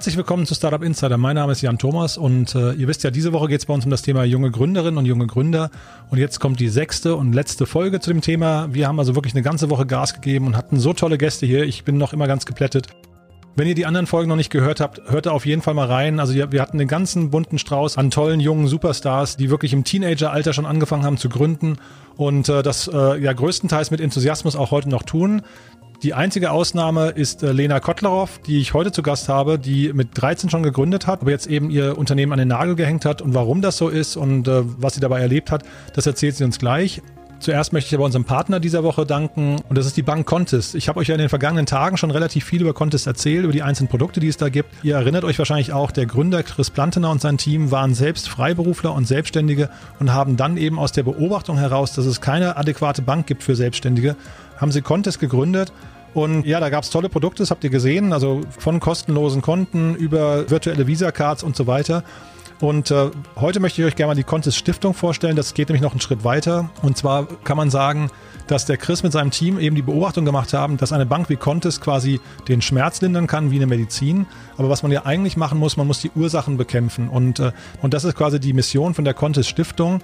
herzlich willkommen zu Startup Insider. Mein Name ist Jan Thomas und äh, ihr wisst ja, diese Woche geht es bei uns um das Thema junge Gründerinnen und junge Gründer. Und jetzt kommt die sechste und letzte Folge zu dem Thema. Wir haben also wirklich eine ganze Woche Gas gegeben und hatten so tolle Gäste hier. Ich bin noch immer ganz geplättet. Wenn ihr die anderen Folgen noch nicht gehört habt, hört da auf jeden Fall mal rein. Also wir hatten den ganzen bunten Strauß an tollen jungen Superstars, die wirklich im Teenageralter schon angefangen haben zu gründen und äh, das äh, ja größtenteils mit Enthusiasmus auch heute noch tun. Die einzige Ausnahme ist äh, Lena Kotlerow, die ich heute zu Gast habe, die mit 13 schon gegründet hat, aber jetzt eben ihr Unternehmen an den Nagel gehängt hat. Und warum das so ist und äh, was sie dabei erlebt hat, das erzählt sie uns gleich. Zuerst möchte ich aber unserem Partner dieser Woche danken und das ist die Bank Contest. Ich habe euch ja in den vergangenen Tagen schon relativ viel über Contest erzählt, über die einzelnen Produkte, die es da gibt. Ihr erinnert euch wahrscheinlich auch, der Gründer Chris Plantener und sein Team waren selbst Freiberufler und Selbstständige und haben dann eben aus der Beobachtung heraus, dass es keine adäquate Bank gibt für Selbstständige, haben sie Contest gegründet und ja, da gab es tolle Produkte, das habt ihr gesehen, also von kostenlosen Konten über virtuelle Visa-Cards und so weiter. Und äh, heute möchte ich euch gerne mal die Contest Stiftung vorstellen. Das geht nämlich noch einen Schritt weiter. Und zwar kann man sagen, dass der Chris mit seinem Team eben die Beobachtung gemacht haben, dass eine Bank wie Contest quasi den Schmerz lindern kann wie eine Medizin. Aber was man ja eigentlich machen muss, man muss die Ursachen bekämpfen. Und, äh, und das ist quasi die Mission von der Contest Stiftung.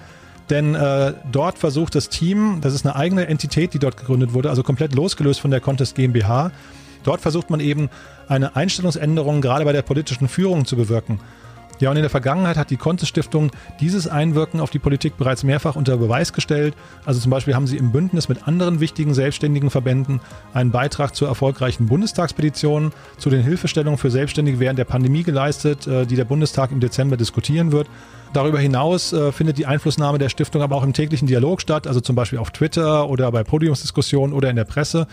Denn äh, dort versucht das Team, das ist eine eigene Entität, die dort gegründet wurde, also komplett losgelöst von der Contest GmbH. Dort versucht man eben eine Einstellungsänderung gerade bei der politischen Führung zu bewirken. Ja, und in der Vergangenheit hat die Contest Stiftung dieses Einwirken auf die Politik bereits mehrfach unter Beweis gestellt. Also zum Beispiel haben sie im Bündnis mit anderen wichtigen selbstständigen Verbänden einen Beitrag zur erfolgreichen Bundestagspetition, zu den Hilfestellungen für Selbstständige während der Pandemie geleistet, äh, die der Bundestag im Dezember diskutieren wird. Darüber hinaus äh, findet die Einflussnahme der Stiftung aber auch im täglichen Dialog statt, also zum Beispiel auf Twitter oder bei Podiumsdiskussionen oder in der Presse.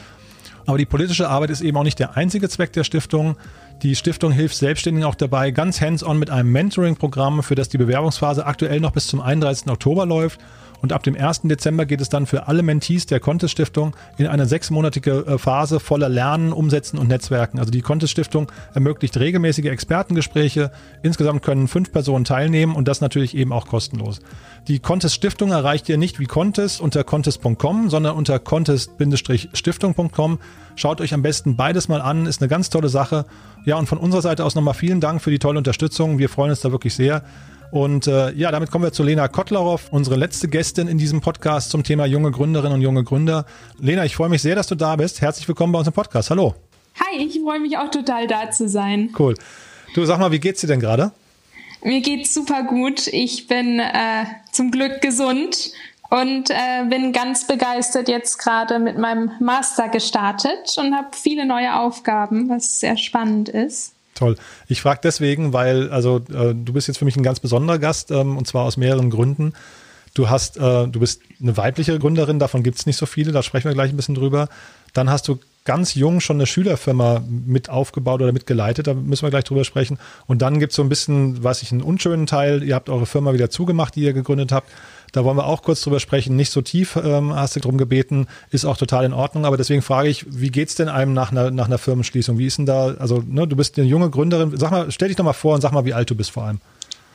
Aber die politische Arbeit ist eben auch nicht der einzige Zweck der Stiftung. Die Stiftung hilft Selbstständigen auch dabei, ganz hands-on mit einem Mentoring-Programm, für das die Bewerbungsphase aktuell noch bis zum 31. Oktober läuft und ab dem 1. Dezember geht es dann für alle Mentees der Contest Stiftung in eine sechsmonatige äh, Phase voller Lernen, Umsetzen und Netzwerken. Also die Contest Stiftung ermöglicht regelmäßige Expertengespräche. Insgesamt können fünf Personen teilnehmen und das natürlich eben auch kostenlos. Die Contest Stiftung erreicht ihr nicht wie Contest unter contest.com, sondern unter contest-stiftung.com. Schaut euch am besten beides mal an, ist eine ganz tolle Sache. Ja, und von unserer Seite aus nochmal vielen Dank für die tolle Unterstützung. Wir freuen uns da wirklich sehr. Und äh, ja, damit kommen wir zu Lena Kotlarow, unsere letzte Gästin in diesem Podcast zum Thema junge Gründerinnen und junge Gründer. Lena, ich freue mich sehr, dass du da bist. Herzlich willkommen bei uns im Podcast. Hallo. Hi, ich freue mich auch total da zu sein. Cool. Du sag mal, wie geht's dir denn gerade? Mir geht's super gut. Ich bin äh, zum Glück gesund und äh, bin ganz begeistert jetzt gerade mit meinem Master gestartet und habe viele neue Aufgaben, was sehr spannend ist. Toll. Ich frage deswegen, weil also äh, du bist jetzt für mich ein ganz besonderer Gast ähm, und zwar aus mehreren Gründen. Du hast, äh, du bist eine weibliche Gründerin, davon gibt es nicht so viele, da sprechen wir gleich ein bisschen drüber. Dann hast du ganz jung schon eine Schülerfirma mit aufgebaut oder mitgeleitet, da müssen wir gleich drüber sprechen. Und dann gibt es so ein bisschen, weiß ich, einen unschönen Teil. Ihr habt eure Firma wieder zugemacht, die ihr gegründet habt. Da wollen wir auch kurz drüber sprechen. Nicht so tief ähm, hast du drum gebeten, ist auch total in Ordnung. Aber deswegen frage ich, wie geht's denn einem nach einer, nach einer Firmenschließung? Wie ist denn da, also ne, du bist eine junge Gründerin. Sag mal, stell dich doch mal vor und sag mal, wie alt du bist vor allem.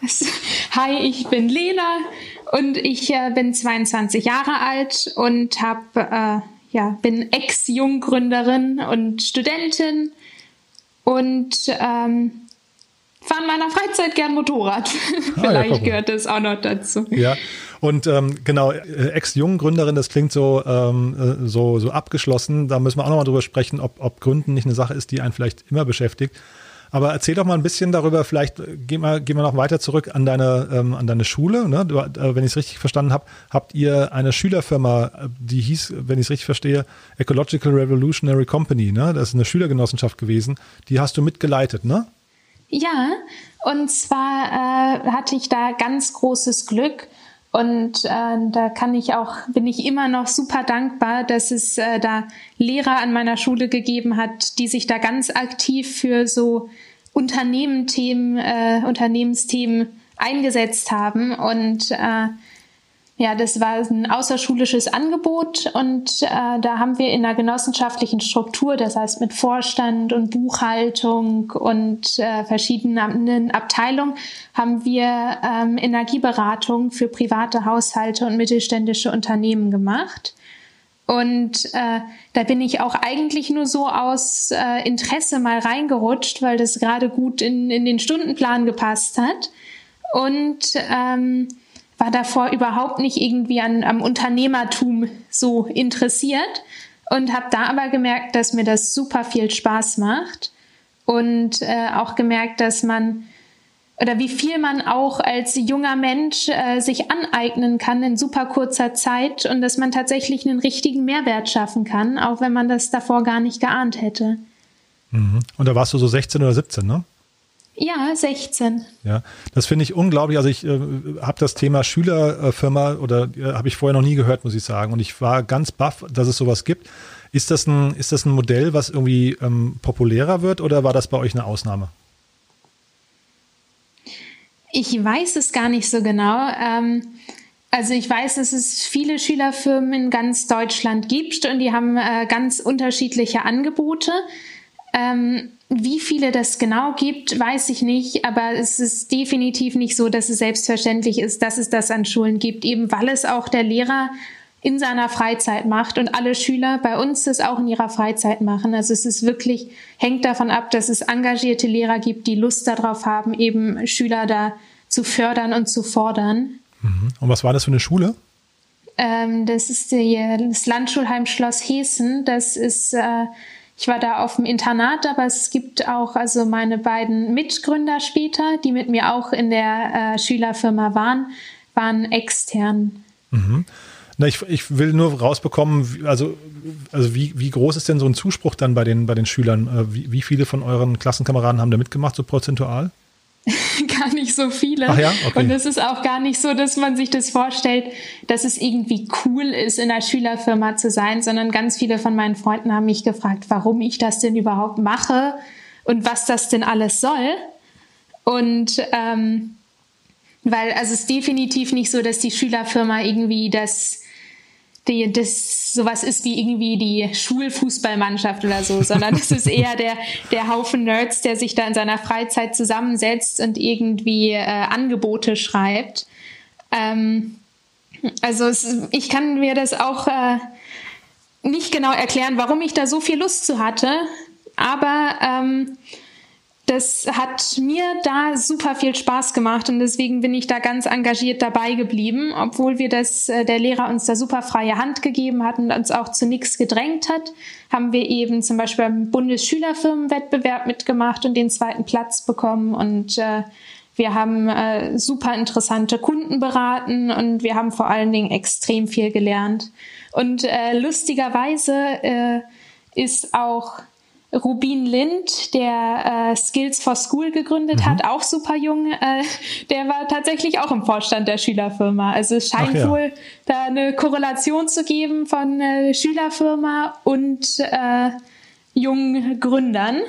Hi, ich bin Lena und ich äh, bin 22 Jahre alt und habe äh, ja bin Ex-Junggründerin und Studentin und ähm, fahre in meiner Freizeit gern Motorrad. Ah, Vielleicht ja, gehört das auch noch dazu. Ja, und ähm, genau, äh, Ex-Junggründerin, das klingt so, ähm, äh, so, so abgeschlossen. Da müssen wir auch nochmal drüber sprechen, ob, ob Gründen nicht eine Sache ist, die einen vielleicht immer beschäftigt. Aber erzähl doch mal ein bisschen darüber, vielleicht äh, gehen wir, gehen wir noch weiter zurück an deine, ähm, an deine Schule. Ne? Du, äh, wenn ich es richtig verstanden habe, habt ihr eine Schülerfirma, die hieß, wenn ich es richtig verstehe, Ecological Revolutionary Company. Ne? Das ist eine Schülergenossenschaft gewesen. Die hast du mitgeleitet, ne? Ja, und zwar äh, hatte ich da ganz großes Glück. Und äh, da kann ich auch, bin ich immer noch super dankbar, dass es äh, da Lehrer an meiner Schule gegeben hat, die sich da ganz aktiv für so Unternehmenthemen, äh, Unternehmensthemen eingesetzt haben. Und äh, ja, das war ein außerschulisches Angebot und äh, da haben wir in einer genossenschaftlichen Struktur, das heißt mit Vorstand und Buchhaltung und äh, verschiedenen Abteilungen, haben wir ähm, Energieberatung für private Haushalte und mittelständische Unternehmen gemacht. Und äh, da bin ich auch eigentlich nur so aus äh, Interesse mal reingerutscht, weil das gerade gut in, in den Stundenplan gepasst hat. Und ähm, war davor überhaupt nicht irgendwie an, am Unternehmertum so interessiert und habe da aber gemerkt, dass mir das super viel Spaß macht und äh, auch gemerkt, dass man oder wie viel man auch als junger Mensch äh, sich aneignen kann in super kurzer Zeit und dass man tatsächlich einen richtigen Mehrwert schaffen kann, auch wenn man das davor gar nicht geahnt hätte. Mhm. Und da warst du so 16 oder 17, ne? Ja, 16. Ja, das finde ich unglaublich. Also ich äh, habe das Thema Schülerfirma oder äh, habe ich vorher noch nie gehört, muss ich sagen. Und ich war ganz baff, dass es sowas gibt. Ist das ein, ist das ein Modell, was irgendwie ähm, populärer wird oder war das bei euch eine Ausnahme? Ich weiß es gar nicht so genau. Ähm, also ich weiß, dass es viele Schülerfirmen in ganz Deutschland gibt und die haben äh, ganz unterschiedliche Angebote. Ähm, wie viele das genau gibt, weiß ich nicht, aber es ist definitiv nicht so, dass es selbstverständlich ist, dass es das an Schulen gibt, eben weil es auch der Lehrer in seiner Freizeit macht und alle Schüler bei uns das auch in ihrer Freizeit machen. Also es ist wirklich, hängt davon ab, dass es engagierte Lehrer gibt, die Lust darauf haben, eben Schüler da zu fördern und zu fordern. Mhm. Und was war das für eine Schule? Ähm, das ist die, das Landschulheim Schloss Hessen. Das ist, äh, ich war da auf dem Internat, aber es gibt auch also meine beiden Mitgründer später, die mit mir auch in der äh, Schülerfirma waren, waren extern. Mhm. Na, ich, ich will nur rausbekommen, also, also wie, wie groß ist denn so ein Zuspruch dann bei den, bei den Schülern? Äh, wie, wie viele von euren Klassenkameraden haben da mitgemacht, so prozentual? gar nicht so viele. Ja? okay. Und es ist auch gar nicht so, dass man sich das vorstellt, dass es irgendwie cool ist, in einer Schülerfirma zu sein, sondern ganz viele von meinen Freunden haben mich gefragt, warum ich das denn überhaupt mache und was das denn alles soll. Und ähm, weil, also es ist definitiv nicht so, dass die Schülerfirma irgendwie das die, das sowas ist wie irgendwie die Schulfußballmannschaft oder so, sondern es ist eher der, der Haufen Nerds, der sich da in seiner Freizeit zusammensetzt und irgendwie äh, Angebote schreibt. Ähm, also es, ich kann mir das auch äh, nicht genau erklären, warum ich da so viel Lust zu hatte, aber ähm, das hat mir da super viel Spaß gemacht und deswegen bin ich da ganz engagiert dabei geblieben, obwohl wir das, äh, der Lehrer uns da super freie Hand gegeben hat und uns auch zu nichts gedrängt hat, haben wir eben zum Beispiel beim Bundesschülerfirmenwettbewerb mitgemacht und den zweiten Platz bekommen und äh, wir haben äh, super interessante Kunden beraten und wir haben vor allen Dingen extrem viel gelernt. Und äh, lustigerweise äh, ist auch Rubin Lind, der äh, Skills for School gegründet mhm. hat, auch super jung, äh, der war tatsächlich auch im Vorstand der Schülerfirma. Also es scheint ja. wohl da eine Korrelation zu geben von äh, Schülerfirma und äh, jungen Gründern.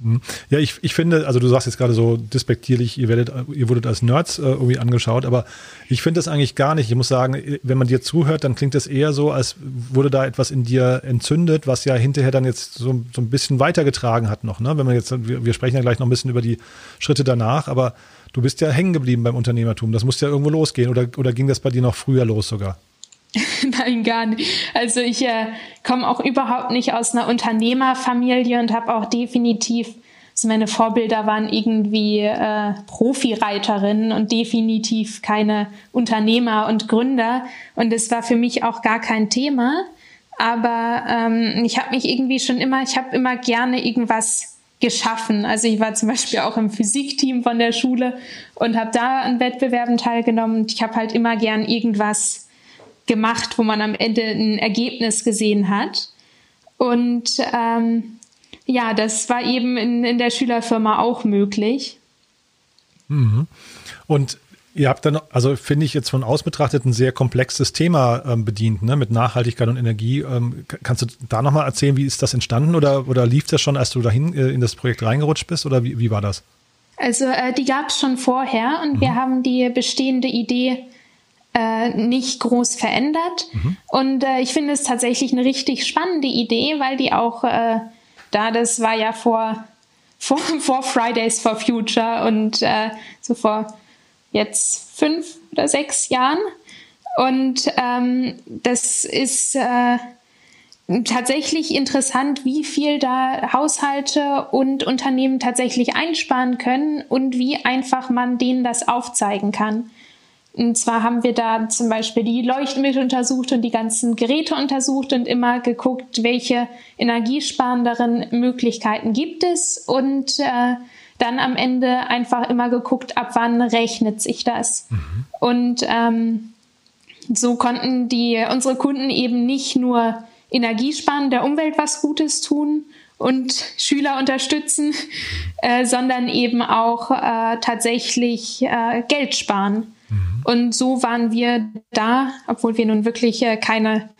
Mhm. Ja, ich, ich finde, also du sagst jetzt gerade so despektierlich, ihr werdet, ihr wurdet als Nerds äh, irgendwie angeschaut, aber ich finde das eigentlich gar nicht. Ich muss sagen, wenn man dir zuhört, dann klingt das eher so, als wurde da etwas in dir entzündet, was ja hinterher dann jetzt so, so ein bisschen weitergetragen hat noch, ne? Wenn man jetzt, wir, wir sprechen ja gleich noch ein bisschen über die Schritte danach, aber du bist ja hängen geblieben beim Unternehmertum. Das muss ja irgendwo losgehen oder, oder ging das bei dir noch früher los sogar? Nein, gar nicht. Also ich äh, komme auch überhaupt nicht aus einer Unternehmerfamilie und habe auch definitiv, also meine Vorbilder waren irgendwie äh, Profireiterinnen und definitiv keine Unternehmer und Gründer. Und es war für mich auch gar kein Thema. Aber ähm, ich habe mich irgendwie schon immer, ich habe immer gerne irgendwas geschaffen. Also ich war zum Beispiel auch im Physikteam von der Schule und habe da an Wettbewerben teilgenommen. Und ich habe halt immer gern irgendwas gemacht, wo man am Ende ein Ergebnis gesehen hat. Und ähm, ja, das war eben in, in der Schülerfirma auch möglich. Mhm. Und ihr habt dann, also finde ich jetzt von aus betrachtet, ein sehr komplexes Thema ähm, bedient, ne, mit Nachhaltigkeit und Energie. Ähm, kannst du da nochmal erzählen, wie ist das entstanden oder, oder lief das schon, als du dahin äh, in das Projekt reingerutscht bist oder wie, wie war das? Also äh, die gab es schon vorher und mhm. wir haben die bestehende Idee äh, nicht groß verändert. Mhm. Und äh, ich finde es tatsächlich eine richtig spannende Idee, weil die auch äh, da, das war ja vor, vor, vor Fridays for Future und äh, so vor jetzt fünf oder sechs Jahren. Und ähm, das ist äh, tatsächlich interessant, wie viel da Haushalte und Unternehmen tatsächlich einsparen können und wie einfach man denen das aufzeigen kann. Und zwar haben wir da zum Beispiel die Leuchtmittel untersucht und die ganzen Geräte untersucht und immer geguckt, welche energiesparenderen Möglichkeiten gibt es und äh, dann am Ende einfach immer geguckt, ab wann rechnet sich das. Mhm. Und ähm, so konnten die unsere Kunden eben nicht nur Energiesparen der Umwelt was Gutes tun und Schüler unterstützen, äh, sondern eben auch äh, tatsächlich äh, Geld sparen. Mhm. Und so waren wir da, obwohl wir nun wirklich äh, keine,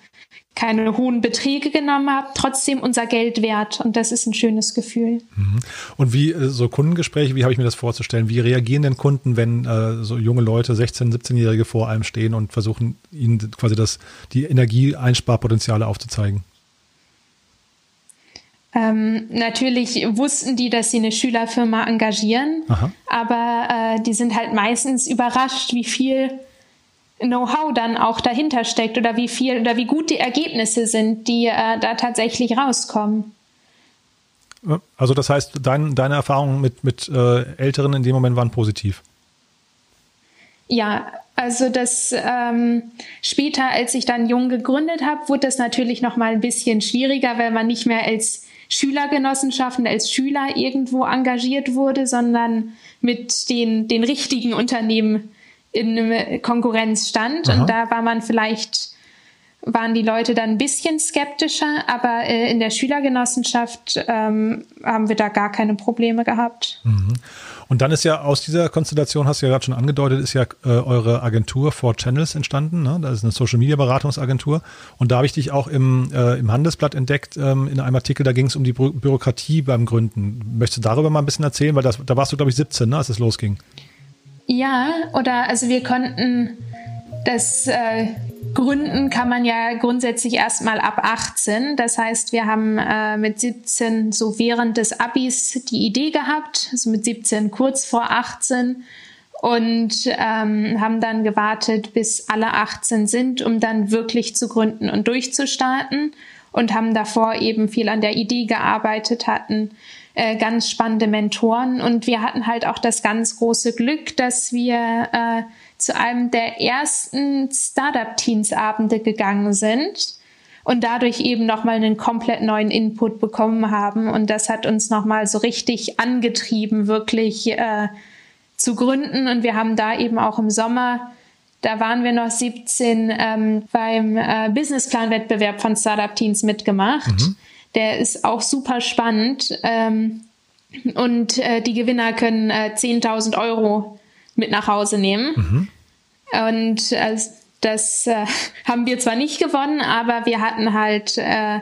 keine hohen Beträge genommen haben, trotzdem unser Geld wert. Und das ist ein schönes Gefühl. Mhm. Und wie äh, so Kundengespräche, wie habe ich mir das vorzustellen? Wie reagieren denn Kunden, wenn äh, so junge Leute, 16-, 17-Jährige vor einem stehen und versuchen, ihnen quasi das, die Energieeinsparpotenziale aufzuzeigen? Ähm, natürlich wussten die, dass sie eine Schülerfirma engagieren, Aha. aber äh, die sind halt meistens überrascht, wie viel Know-how dann auch dahinter steckt oder wie viel oder wie gut die Ergebnisse sind, die äh, da tatsächlich rauskommen. Also das heißt, dein, deine Erfahrungen mit, mit äh, Älteren in dem Moment waren positiv. Ja, also das ähm, später, als ich dann jung gegründet habe, wurde das natürlich noch mal ein bisschen schwieriger, weil man nicht mehr als Schülergenossenschaften als Schüler irgendwo engagiert wurde, sondern mit den, den richtigen Unternehmen in Konkurrenz stand. Aha. Und da war man vielleicht, waren die Leute dann ein bisschen skeptischer, aber äh, in der Schülergenossenschaft ähm, haben wir da gar keine Probleme gehabt. Mhm. Und dann ist ja aus dieser Konstellation, hast du ja gerade schon angedeutet, ist ja äh, eure Agentur for Channels entstanden. Ne? Das ist eine Social Media Beratungsagentur. Und da habe ich dich auch im, äh, im Handelsblatt entdeckt, ähm, in einem Artikel, da ging es um die Bü Bürokratie beim Gründen. Möchtest du darüber mal ein bisschen erzählen? Weil das, da warst du, glaube ich, 17, ne, als es losging. Ja, oder also wir konnten das äh, Gründen kann man ja grundsätzlich erstmal ab 18. Das heißt, wir haben äh, mit 17 so während des Abis die Idee gehabt, also mit 17 kurz vor 18 und ähm, haben dann gewartet, bis alle 18 sind, um dann wirklich zu gründen und durchzustarten und haben davor eben viel an der Idee gearbeitet, hatten äh, ganz spannende Mentoren und wir hatten halt auch das ganz große Glück, dass wir äh, zu einem der ersten Startup-Teens-Abende gegangen sind und dadurch eben nochmal einen komplett neuen Input bekommen haben. Und das hat uns nochmal so richtig angetrieben, wirklich äh, zu gründen. Und wir haben da eben auch im Sommer, da waren wir noch 17, ähm, beim äh, Businessplan-Wettbewerb von Startup Teens mitgemacht. Mhm. Der ist auch super spannend. Ähm, und äh, die Gewinner können äh, 10.000 Euro mit nach Hause nehmen. Mhm. Und äh, das äh, haben wir zwar nicht gewonnen, aber wir hatten halt äh,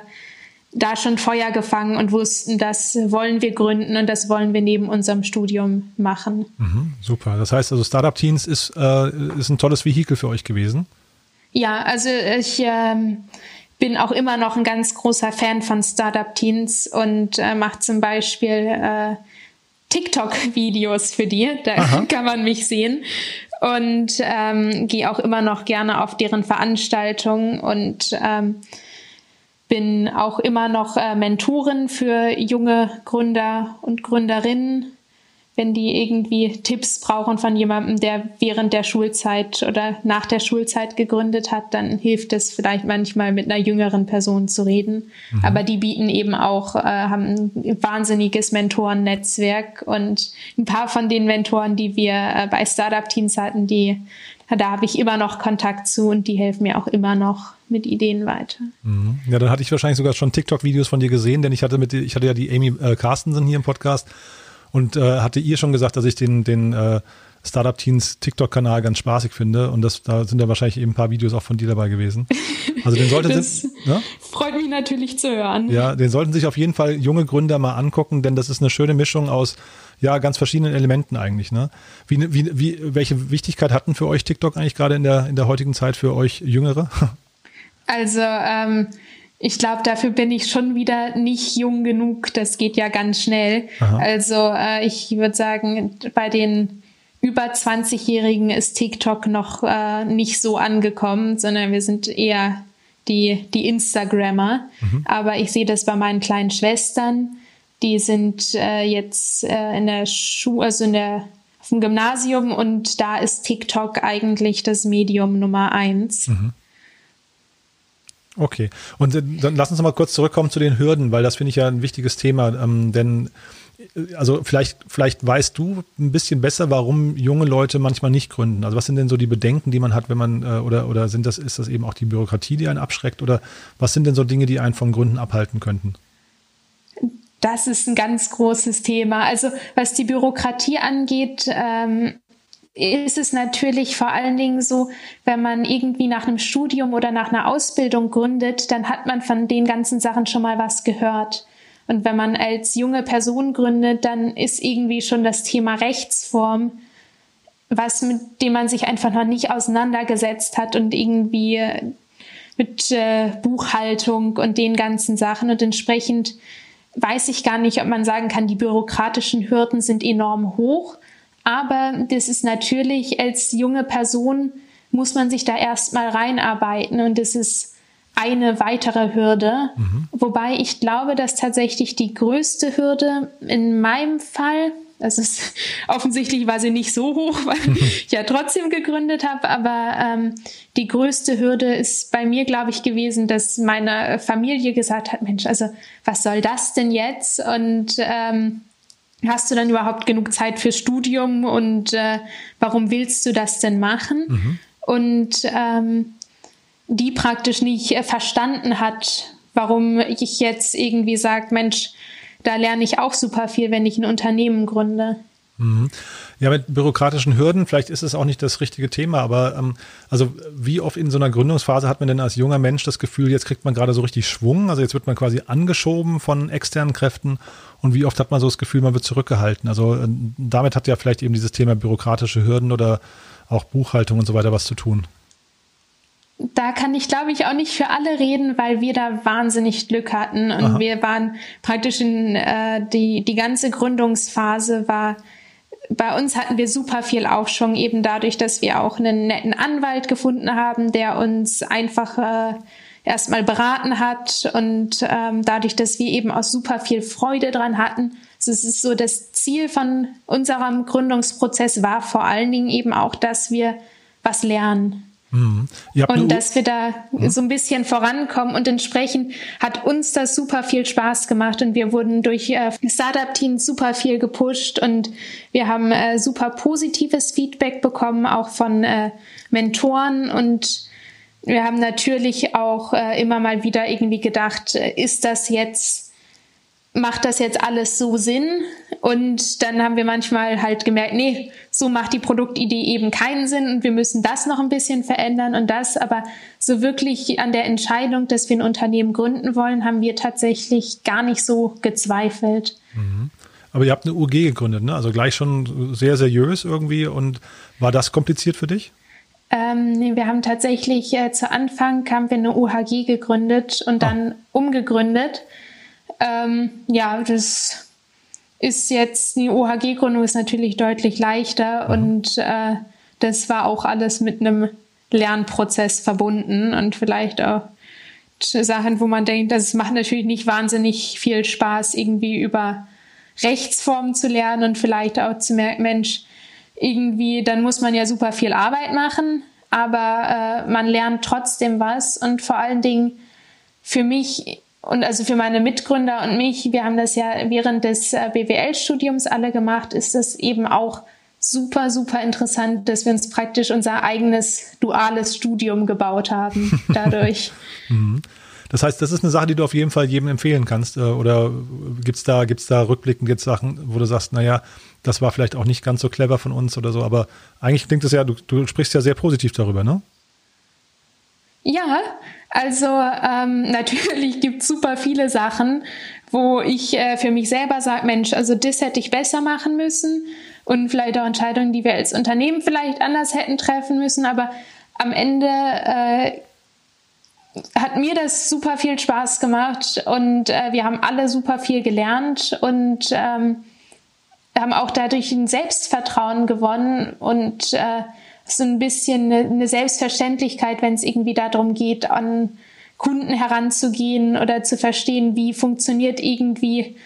da schon Feuer gefangen und wussten, das wollen wir gründen und das wollen wir neben unserem Studium machen. Mhm, super. Das heißt also, Startup Teens ist, äh, ist ein tolles Vehikel für euch gewesen. Ja, also ich ähm, bin auch immer noch ein ganz großer Fan von Startup Teens und äh, mache zum Beispiel äh, TikTok-Videos für die. Da Aha. kann man mich sehen. Und ähm, gehe auch immer noch gerne auf deren Veranstaltungen und ähm, bin auch immer noch äh, Mentorin für junge Gründer und Gründerinnen wenn die irgendwie Tipps brauchen von jemandem, der während der Schulzeit oder nach der Schulzeit gegründet hat, dann hilft es vielleicht manchmal mit einer jüngeren Person zu reden. Mhm. Aber die bieten eben auch, äh, haben ein wahnsinniges Mentorennetzwerk und ein paar von den Mentoren, die wir äh, bei Startup Teams hatten, die da habe ich immer noch Kontakt zu und die helfen mir auch immer noch mit Ideen weiter. Mhm. Ja, dann hatte ich wahrscheinlich sogar schon TikTok-Videos von dir gesehen, denn ich hatte mit, ich hatte ja die Amy äh, Carstensen hier im Podcast und äh, hatte ihr schon gesagt, dass ich den, den äh, Startup Teens TikTok-Kanal ganz spaßig finde. Und das, da sind ja wahrscheinlich eben ein paar Videos auch von dir dabei gewesen. Also den sollten das ne? freut mich natürlich zu hören. Ja, den sollten sich auf jeden Fall junge Gründer mal angucken, denn das ist eine schöne Mischung aus ja ganz verschiedenen Elementen eigentlich. Ne? Wie, wie, wie, welche Wichtigkeit hatten für euch TikTok eigentlich gerade in der in der heutigen Zeit für euch Jüngere? Also ähm, ich glaube, dafür bin ich schon wieder nicht jung genug. Das geht ja ganz schnell. Aha. Also äh, ich würde sagen, bei den über 20-Jährigen ist TikTok noch äh, nicht so angekommen, sondern wir sind eher die, die Instagrammer. Mhm. Aber ich sehe das bei meinen kleinen Schwestern. Die sind äh, jetzt äh, in der Schule, also in der auf dem Gymnasium und da ist TikTok eigentlich das Medium Nummer eins. Mhm. Okay, und äh, dann lass uns mal kurz zurückkommen zu den Hürden, weil das finde ich ja ein wichtiges Thema, ähm, denn äh, also vielleicht, vielleicht weißt du ein bisschen besser, warum junge Leute manchmal nicht gründen. Also was sind denn so die Bedenken, die man hat, wenn man äh, oder oder sind das ist das eben auch die Bürokratie, die einen abschreckt oder was sind denn so Dinge, die einen vom Gründen abhalten könnten? Das ist ein ganz großes Thema. Also was die Bürokratie angeht, ähm, ist es natürlich vor allen Dingen so, wenn man irgendwie nach einem Studium oder nach einer Ausbildung gründet, dann hat man von den ganzen Sachen schon mal was gehört. Und wenn man als junge Person gründet, dann ist irgendwie schon das Thema Rechtsform, was mit dem man sich einfach noch nicht auseinandergesetzt hat und irgendwie mit äh, Buchhaltung und den ganzen Sachen und entsprechend weiß ich gar nicht, ob man sagen kann, die bürokratischen Hürden sind enorm hoch. Aber das ist natürlich als junge Person muss man sich da erstmal reinarbeiten und das ist eine weitere Hürde. Mhm. Wobei ich glaube, dass tatsächlich die größte Hürde in meinem Fall, das ist offensichtlich war sie nicht so hoch, weil ich ja trotzdem gegründet habe, aber ähm, die größte Hürde ist bei mir, glaube ich, gewesen, dass meine Familie gesagt hat, Mensch, also was soll das denn jetzt? Und ähm, hast du dann überhaupt genug Zeit fürs Studium und äh, warum willst du das denn machen? Mhm. Und ähm, die praktisch nicht äh, verstanden hat, warum ich jetzt irgendwie sage, Mensch, da lerne ich auch super viel, wenn ich ein Unternehmen gründe. Mhm. Ja, mit bürokratischen Hürden, vielleicht ist es auch nicht das richtige Thema, aber ähm, also wie oft in so einer Gründungsphase hat man denn als junger Mensch das Gefühl, jetzt kriegt man gerade so richtig Schwung, also jetzt wird man quasi angeschoben von externen Kräften und wie oft hat man so das Gefühl, man wird zurückgehalten? Also äh, damit hat ja vielleicht eben dieses Thema bürokratische Hürden oder auch Buchhaltung und so weiter was zu tun da kann ich, glaube ich, auch nicht für alle reden, weil wir da wahnsinnig Glück hatten und Aha. wir waren praktisch in äh, die die ganze Gründungsphase war bei uns hatten wir super viel Aufschwung eben dadurch, dass wir auch einen netten Anwalt gefunden haben, der uns einfach äh, erstmal beraten hat und ähm, dadurch, dass wir eben auch super viel Freude dran hatten. Also es ist so, das Ziel von unserem Gründungsprozess war vor allen Dingen eben auch, dass wir was lernen. Mhm. Und dass wir da mhm. so ein bisschen vorankommen und entsprechend hat uns das super viel Spaß gemacht und wir wurden durch äh, Startup-Teams super viel gepusht und wir haben äh, super positives Feedback bekommen, auch von äh, Mentoren und wir haben natürlich auch äh, immer mal wieder irgendwie gedacht, äh, ist das jetzt macht das jetzt alles so Sinn? Und dann haben wir manchmal halt gemerkt, nee, so macht die Produktidee eben keinen Sinn und wir müssen das noch ein bisschen verändern und das. Aber so wirklich an der Entscheidung, dass wir ein Unternehmen gründen wollen, haben wir tatsächlich gar nicht so gezweifelt. Mhm. Aber ihr habt eine UG gegründet, ne? Also gleich schon sehr seriös irgendwie. Und war das kompliziert für dich? Ähm, nee, wir haben tatsächlich äh, zu Anfang haben wir eine UHG gegründet und ah. dann umgegründet. Ähm, ja, das ist jetzt, die OHG-Gründung ist natürlich deutlich leichter mhm. und äh, das war auch alles mit einem Lernprozess verbunden und vielleicht auch Sachen, wo man denkt, das macht natürlich nicht wahnsinnig viel Spaß, irgendwie über Rechtsformen zu lernen und vielleicht auch zu merken, Mensch, irgendwie, dann muss man ja super viel Arbeit machen, aber äh, man lernt trotzdem was und vor allen Dingen für mich und also für meine Mitgründer und mich, wir haben das ja während des äh, BWL-Studiums alle gemacht, ist das eben auch super, super interessant, dass wir uns praktisch unser eigenes duales Studium gebaut haben dadurch. Mhm. Das heißt, das ist eine Sache, die du auf jeden Fall jedem empfehlen kannst. Äh, oder gibt's da, gibt's da rückblickend jetzt Sachen, wo du sagst, naja, das war vielleicht auch nicht ganz so clever von uns oder so, aber eigentlich klingt es ja, du, du sprichst ja sehr positiv darüber, ne? Ja, also ähm, natürlich gibt es super viele Sachen, wo ich äh, für mich selber sage, Mensch, also das hätte ich besser machen müssen und vielleicht auch Entscheidungen, die wir als Unternehmen vielleicht anders hätten treffen müssen, aber am Ende äh, hat mir das super viel Spaß gemacht und äh, wir haben alle super viel gelernt und ähm, haben auch dadurch ein Selbstvertrauen gewonnen und äh, so ein bisschen eine, eine Selbstverständlichkeit, wenn es irgendwie darum geht, an Kunden heranzugehen oder zu verstehen, wie funktioniert irgendwie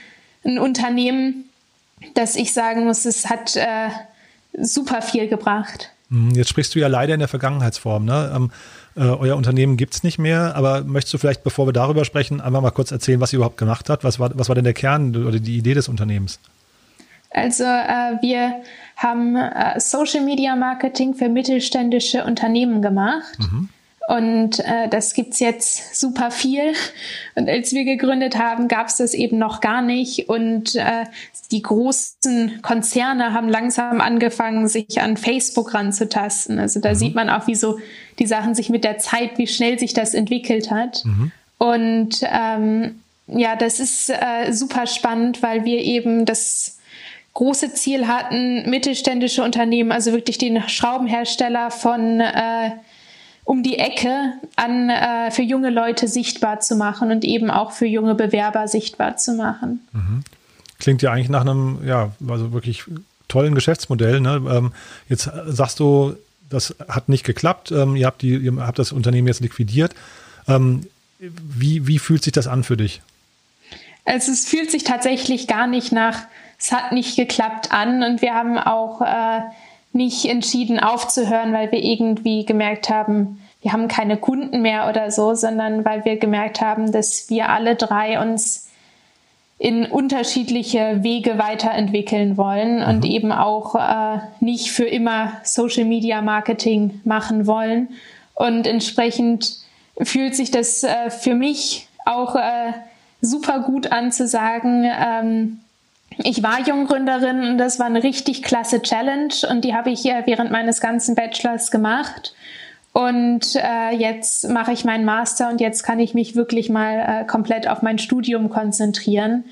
ein Unternehmen, dass ich sagen muss, es hat äh, super viel gebracht. Hm, jetzt sprichst du ja leider in der Vergangenheitsform. Ne? Ähm, äh, euer Unternehmen gibt es nicht mehr, aber möchtest du vielleicht, bevor wir darüber sprechen, einfach mal kurz erzählen, was ihr überhaupt gemacht habt? Was war, was war denn der Kern oder die Idee des Unternehmens? Also äh, wir haben äh, Social Media Marketing für mittelständische Unternehmen gemacht. Mhm. Und äh, das gibt's jetzt super viel. Und als wir gegründet haben, gab's das eben noch gar nicht. Und äh, die großen Konzerne haben langsam angefangen, sich an Facebook ranzutasten. Also da mhm. sieht man auch, wie so die Sachen sich mit der Zeit, wie schnell sich das entwickelt hat. Mhm. Und ähm, ja, das ist äh, super spannend, weil wir eben das große Ziel hatten, mittelständische Unternehmen, also wirklich den Schraubenhersteller von äh, um die Ecke an äh, für junge Leute sichtbar zu machen und eben auch für junge Bewerber sichtbar zu machen. Mhm. Klingt ja eigentlich nach einem, ja, also wirklich tollen Geschäftsmodell. Ne? Ähm, jetzt sagst du, das hat nicht geklappt. Ähm, ihr, habt die, ihr habt das Unternehmen jetzt liquidiert. Ähm, wie, wie fühlt sich das an für dich? Also es fühlt sich tatsächlich gar nicht nach es hat nicht geklappt an und wir haben auch äh, nicht entschieden aufzuhören, weil wir irgendwie gemerkt haben, wir haben keine Kunden mehr oder so, sondern weil wir gemerkt haben, dass wir alle drei uns in unterschiedliche Wege weiterentwickeln wollen mhm. und eben auch äh, nicht für immer Social Media Marketing machen wollen. Und entsprechend fühlt sich das äh, für mich auch äh, super gut an zu sagen, ähm, ich war Junggründerin und das war eine richtig klasse Challenge und die habe ich hier während meines ganzen Bachelors gemacht. Und äh, jetzt mache ich meinen Master und jetzt kann ich mich wirklich mal äh, komplett auf mein Studium konzentrieren.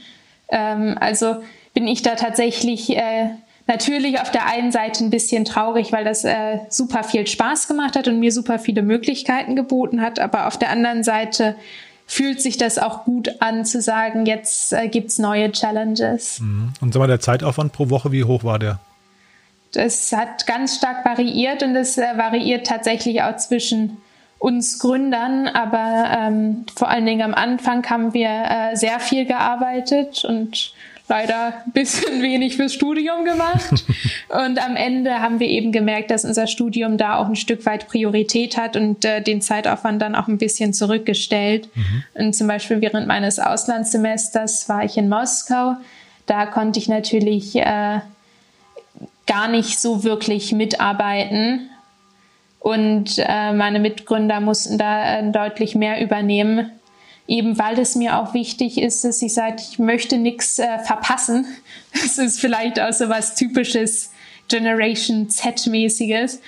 Ähm, also bin ich da tatsächlich äh, natürlich auf der einen Seite ein bisschen traurig, weil das äh, super viel Spaß gemacht hat und mir super viele Möglichkeiten geboten hat, aber auf der anderen Seite fühlt sich das auch gut an zu sagen, jetzt äh, es neue Challenges. Mhm. Und sag mal, der Zeitaufwand pro Woche, wie hoch war der? Das hat ganz stark variiert und es äh, variiert tatsächlich auch zwischen uns Gründern, aber ähm, vor allen Dingen am Anfang haben wir äh, sehr viel gearbeitet und leider ein bisschen wenig fürs Studium gemacht. und am Ende haben wir eben gemerkt, dass unser Studium da auch ein Stück weit Priorität hat und äh, den Zeitaufwand dann auch ein bisschen zurückgestellt. Mhm. Und zum Beispiel während meines Auslandssemesters war ich in Moskau. Da konnte ich natürlich äh, gar nicht so wirklich mitarbeiten. Und äh, meine Mitgründer mussten da äh, deutlich mehr übernehmen eben weil es mir auch wichtig ist, dass ich sage, ich möchte nichts äh, verpassen. Das ist vielleicht auch so was typisches Generation Z-mäßiges,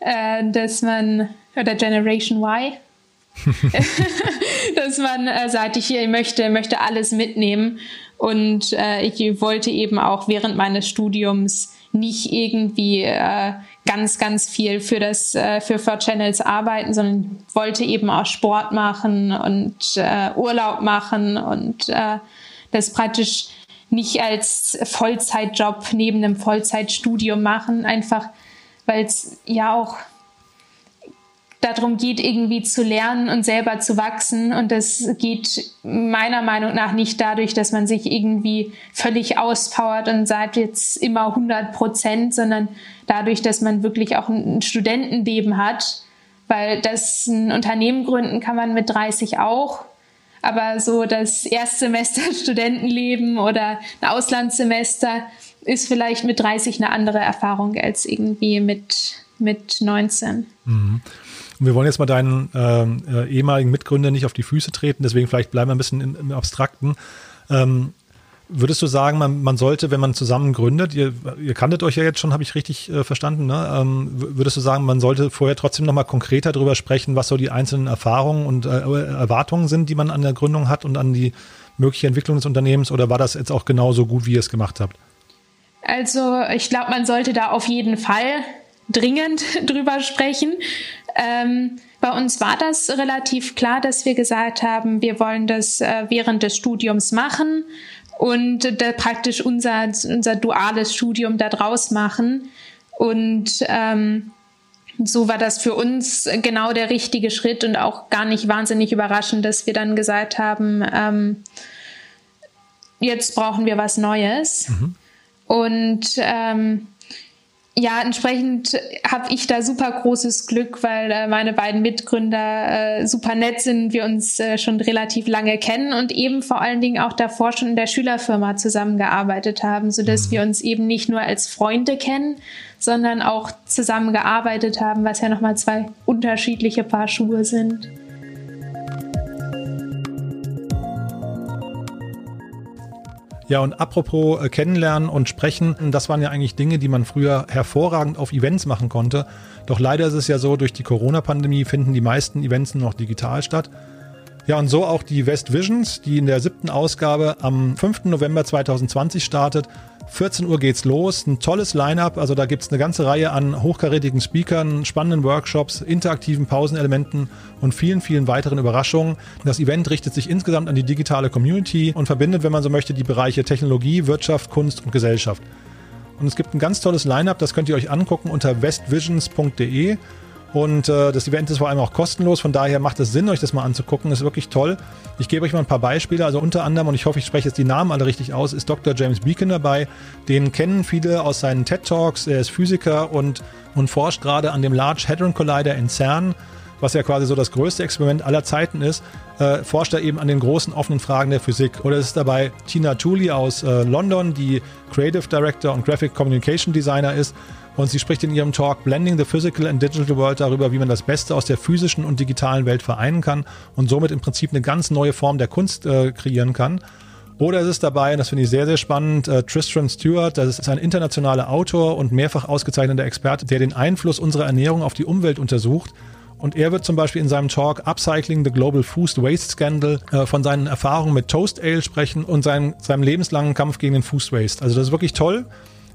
äh, dass man, oder Generation Y, dass man äh, sagt, ich möchte, möchte alles mitnehmen. Und äh, ich wollte eben auch während meines Studiums nicht irgendwie äh, ganz, ganz viel für das, äh, für Four Channels arbeiten, sondern wollte eben auch Sport machen und äh, Urlaub machen und äh, das praktisch nicht als Vollzeitjob neben einem Vollzeitstudium machen, einfach weil es ja auch darum geht, irgendwie zu lernen und selber zu wachsen. Und das geht meiner Meinung nach nicht dadurch, dass man sich irgendwie völlig auspowert und sagt jetzt immer 100 Prozent, sondern dadurch, dass man wirklich auch ein Studentenleben hat. Weil das ein Unternehmen gründen kann man mit 30 auch. Aber so das Erstsemester Studentenleben oder ein Auslandssemester ist vielleicht mit 30 eine andere Erfahrung als irgendwie mit, mit 19. Mhm. Und wir wollen jetzt mal deinen ähm, äh, ehemaligen Mitgründer nicht auf die Füße treten, deswegen vielleicht bleiben wir ein bisschen im, im Abstrakten. Ähm, würdest du sagen, man, man, sollte, wenn man zusammen gründet, ihr, ihr kanntet euch ja jetzt schon, habe ich richtig äh, verstanden, ne? ähm, würdest du sagen, man sollte vorher trotzdem nochmal konkreter darüber sprechen, was so die einzelnen Erfahrungen und äh, Erwartungen sind, die man an der Gründung hat und an die mögliche Entwicklung des Unternehmens oder war das jetzt auch genauso gut, wie ihr es gemacht habt? Also ich glaube, man sollte da auf jeden Fall dringend drüber sprechen. Ähm, bei uns war das relativ klar, dass wir gesagt haben, wir wollen das äh, während des Studiums machen und äh, praktisch unser, unser duales Studium da draus machen. Und ähm, so war das für uns genau der richtige Schritt und auch gar nicht wahnsinnig überraschend, dass wir dann gesagt haben, ähm, jetzt brauchen wir was Neues. Mhm. Und ähm, ja, entsprechend habe ich da super großes Glück, weil äh, meine beiden Mitgründer äh, super nett sind, wir uns äh, schon relativ lange kennen und eben vor allen Dingen auch davor schon in der Schülerfirma zusammengearbeitet haben, so dass mhm. wir uns eben nicht nur als Freunde kennen, sondern auch zusammengearbeitet haben, was ja nochmal zwei unterschiedliche Paar Schuhe sind. Ja, und apropos äh, kennenlernen und sprechen, das waren ja eigentlich Dinge, die man früher hervorragend auf Events machen konnte. Doch leider ist es ja so, durch die Corona-Pandemie finden die meisten Events nur noch digital statt. Ja, und so auch die West Visions, die in der siebten Ausgabe am 5. November 2020 startet 14 Uhr geht's los. Ein tolles Line-up. Also da gibt's eine ganze Reihe an hochkarätigen Speakern, spannenden Workshops, interaktiven Pausenelementen und vielen, vielen weiteren Überraschungen. Das Event richtet sich insgesamt an die digitale Community und verbindet, wenn man so möchte, die Bereiche Technologie, Wirtschaft, Kunst und Gesellschaft. Und es gibt ein ganz tolles Line-up, das könnt ihr euch angucken unter westvisions.de. Und äh, das Event ist vor allem auch kostenlos, von daher macht es Sinn, euch das mal anzugucken. Ist wirklich toll. Ich gebe euch mal ein paar Beispiele. Also unter anderem, und ich hoffe, ich spreche jetzt die Namen alle richtig aus, ist Dr. James Beacon dabei. Den kennen viele aus seinen TED Talks. Er ist Physiker und, und forscht gerade an dem Large Hadron Collider in CERN was ja quasi so das größte Experiment aller Zeiten ist, äh, forscht er eben an den großen offenen Fragen der Physik. Oder es ist dabei Tina Tooley aus äh, London, die Creative Director und Graphic Communication Designer ist und sie spricht in ihrem Talk Blending the Physical and Digital World darüber, wie man das Beste aus der physischen und digitalen Welt vereinen kann und somit im Prinzip eine ganz neue Form der Kunst äh, kreieren kann. Oder es ist dabei, und das finde ich sehr, sehr spannend, äh, Tristram Stewart, das ist ein internationaler Autor und mehrfach ausgezeichneter Experte, der den Einfluss unserer Ernährung auf die Umwelt untersucht. Und er wird zum Beispiel in seinem Talk Upcycling the Global Food Waste Scandal äh, von seinen Erfahrungen mit Toast Ale sprechen und seinem, seinem lebenslangen Kampf gegen den Food Waste. Also das ist wirklich toll.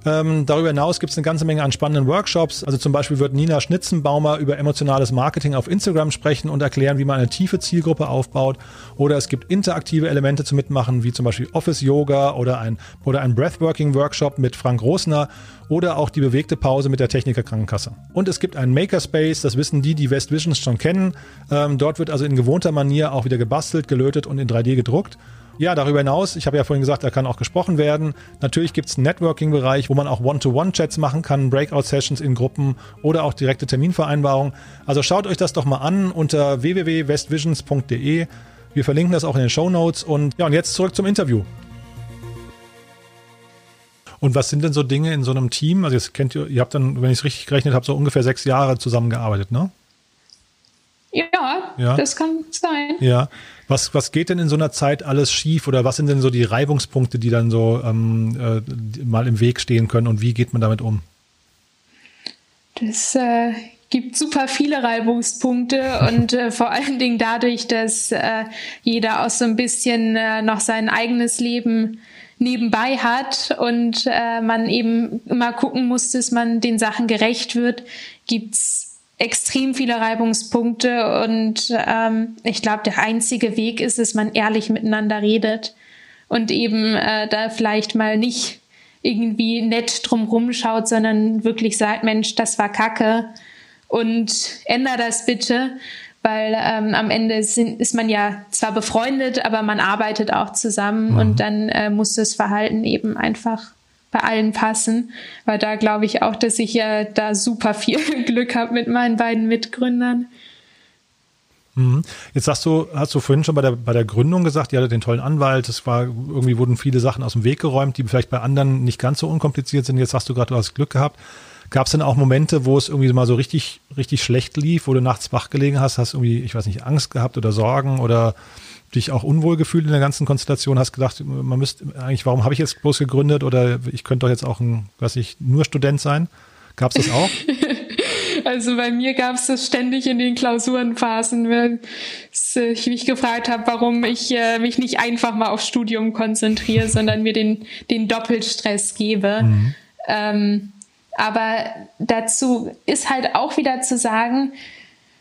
Ähm, darüber hinaus gibt es eine ganze Menge an spannenden Workshops. Also zum Beispiel wird Nina Schnitzenbaumer über emotionales Marketing auf Instagram sprechen und erklären, wie man eine tiefe Zielgruppe aufbaut. Oder es gibt interaktive Elemente zu mitmachen, wie zum Beispiel Office Yoga oder ein, oder ein Breathworking Workshop mit Frank Rosner oder auch die bewegte Pause mit der Techniker Krankenkasse. Und es gibt einen Makerspace, das wissen die, die West Visions schon kennen. Ähm, dort wird also in gewohnter Manier auch wieder gebastelt, gelötet und in 3D gedruckt. Ja, darüber hinaus, ich habe ja vorhin gesagt, da kann auch gesprochen werden. Natürlich gibt es einen Networking-Bereich, wo man auch One-to-One-Chats machen kann, Breakout-Sessions in Gruppen oder auch direkte Terminvereinbarungen. Also schaut euch das doch mal an unter www.westvisions.de. Wir verlinken das auch in den Show Notes. Und ja, und jetzt zurück zum Interview. Und was sind denn so Dinge in so einem Team? Also jetzt kennt ihr, ihr habt dann, wenn ich es richtig gerechnet habe, so ungefähr sechs Jahre zusammengearbeitet, ne? Ja, ja, das kann sein. Ja. Was, was geht denn in so einer Zeit alles schief oder was sind denn so die Reibungspunkte, die dann so ähm, äh, mal im Weg stehen können und wie geht man damit um? Das äh, gibt super viele Reibungspunkte und äh, vor allen Dingen dadurch, dass äh, jeder auch so ein bisschen äh, noch sein eigenes Leben nebenbei hat und äh, man eben immer gucken muss, dass man den Sachen gerecht wird, gibt's extrem viele Reibungspunkte und ähm, ich glaube, der einzige Weg ist, dass man ehrlich miteinander redet und eben äh, da vielleicht mal nicht irgendwie nett drumrum schaut, sondern wirklich sagt, Mensch, das war Kacke und änder das bitte, weil ähm, am Ende sind, ist man ja zwar befreundet, aber man arbeitet auch zusammen mhm. und dann äh, muss das Verhalten eben einfach bei allen passen, weil da glaube ich auch, dass ich ja da super viel Glück habe mit meinen beiden Mitgründern. Mhm. Jetzt hast du, hast du vorhin schon bei der, bei der Gründung gesagt, ihr hattet den tollen Anwalt, es war, irgendwie wurden viele Sachen aus dem Weg geräumt, die vielleicht bei anderen nicht ganz so unkompliziert sind. Jetzt hast du gerade, du hast Glück gehabt. Gab es denn auch Momente, wo es irgendwie mal so richtig, richtig schlecht lief, wo du nachts wach gelegen hast, hast irgendwie, ich weiß nicht, Angst gehabt oder Sorgen oder dich auch unwohl gefühlt in der ganzen Konstellation, hast gedacht, man müsste eigentlich, warum habe ich jetzt bloß gegründet oder ich könnte doch jetzt auch ein, weiß ich, nur Student sein? Gab es das auch? Also bei mir gab es das ständig in den Klausurenphasen, wenn ich mich gefragt habe, warum ich äh, mich nicht einfach mal aufs Studium konzentriere, sondern mir den, den Doppelstress gebe. Mhm. Ähm, aber dazu ist halt auch wieder zu sagen,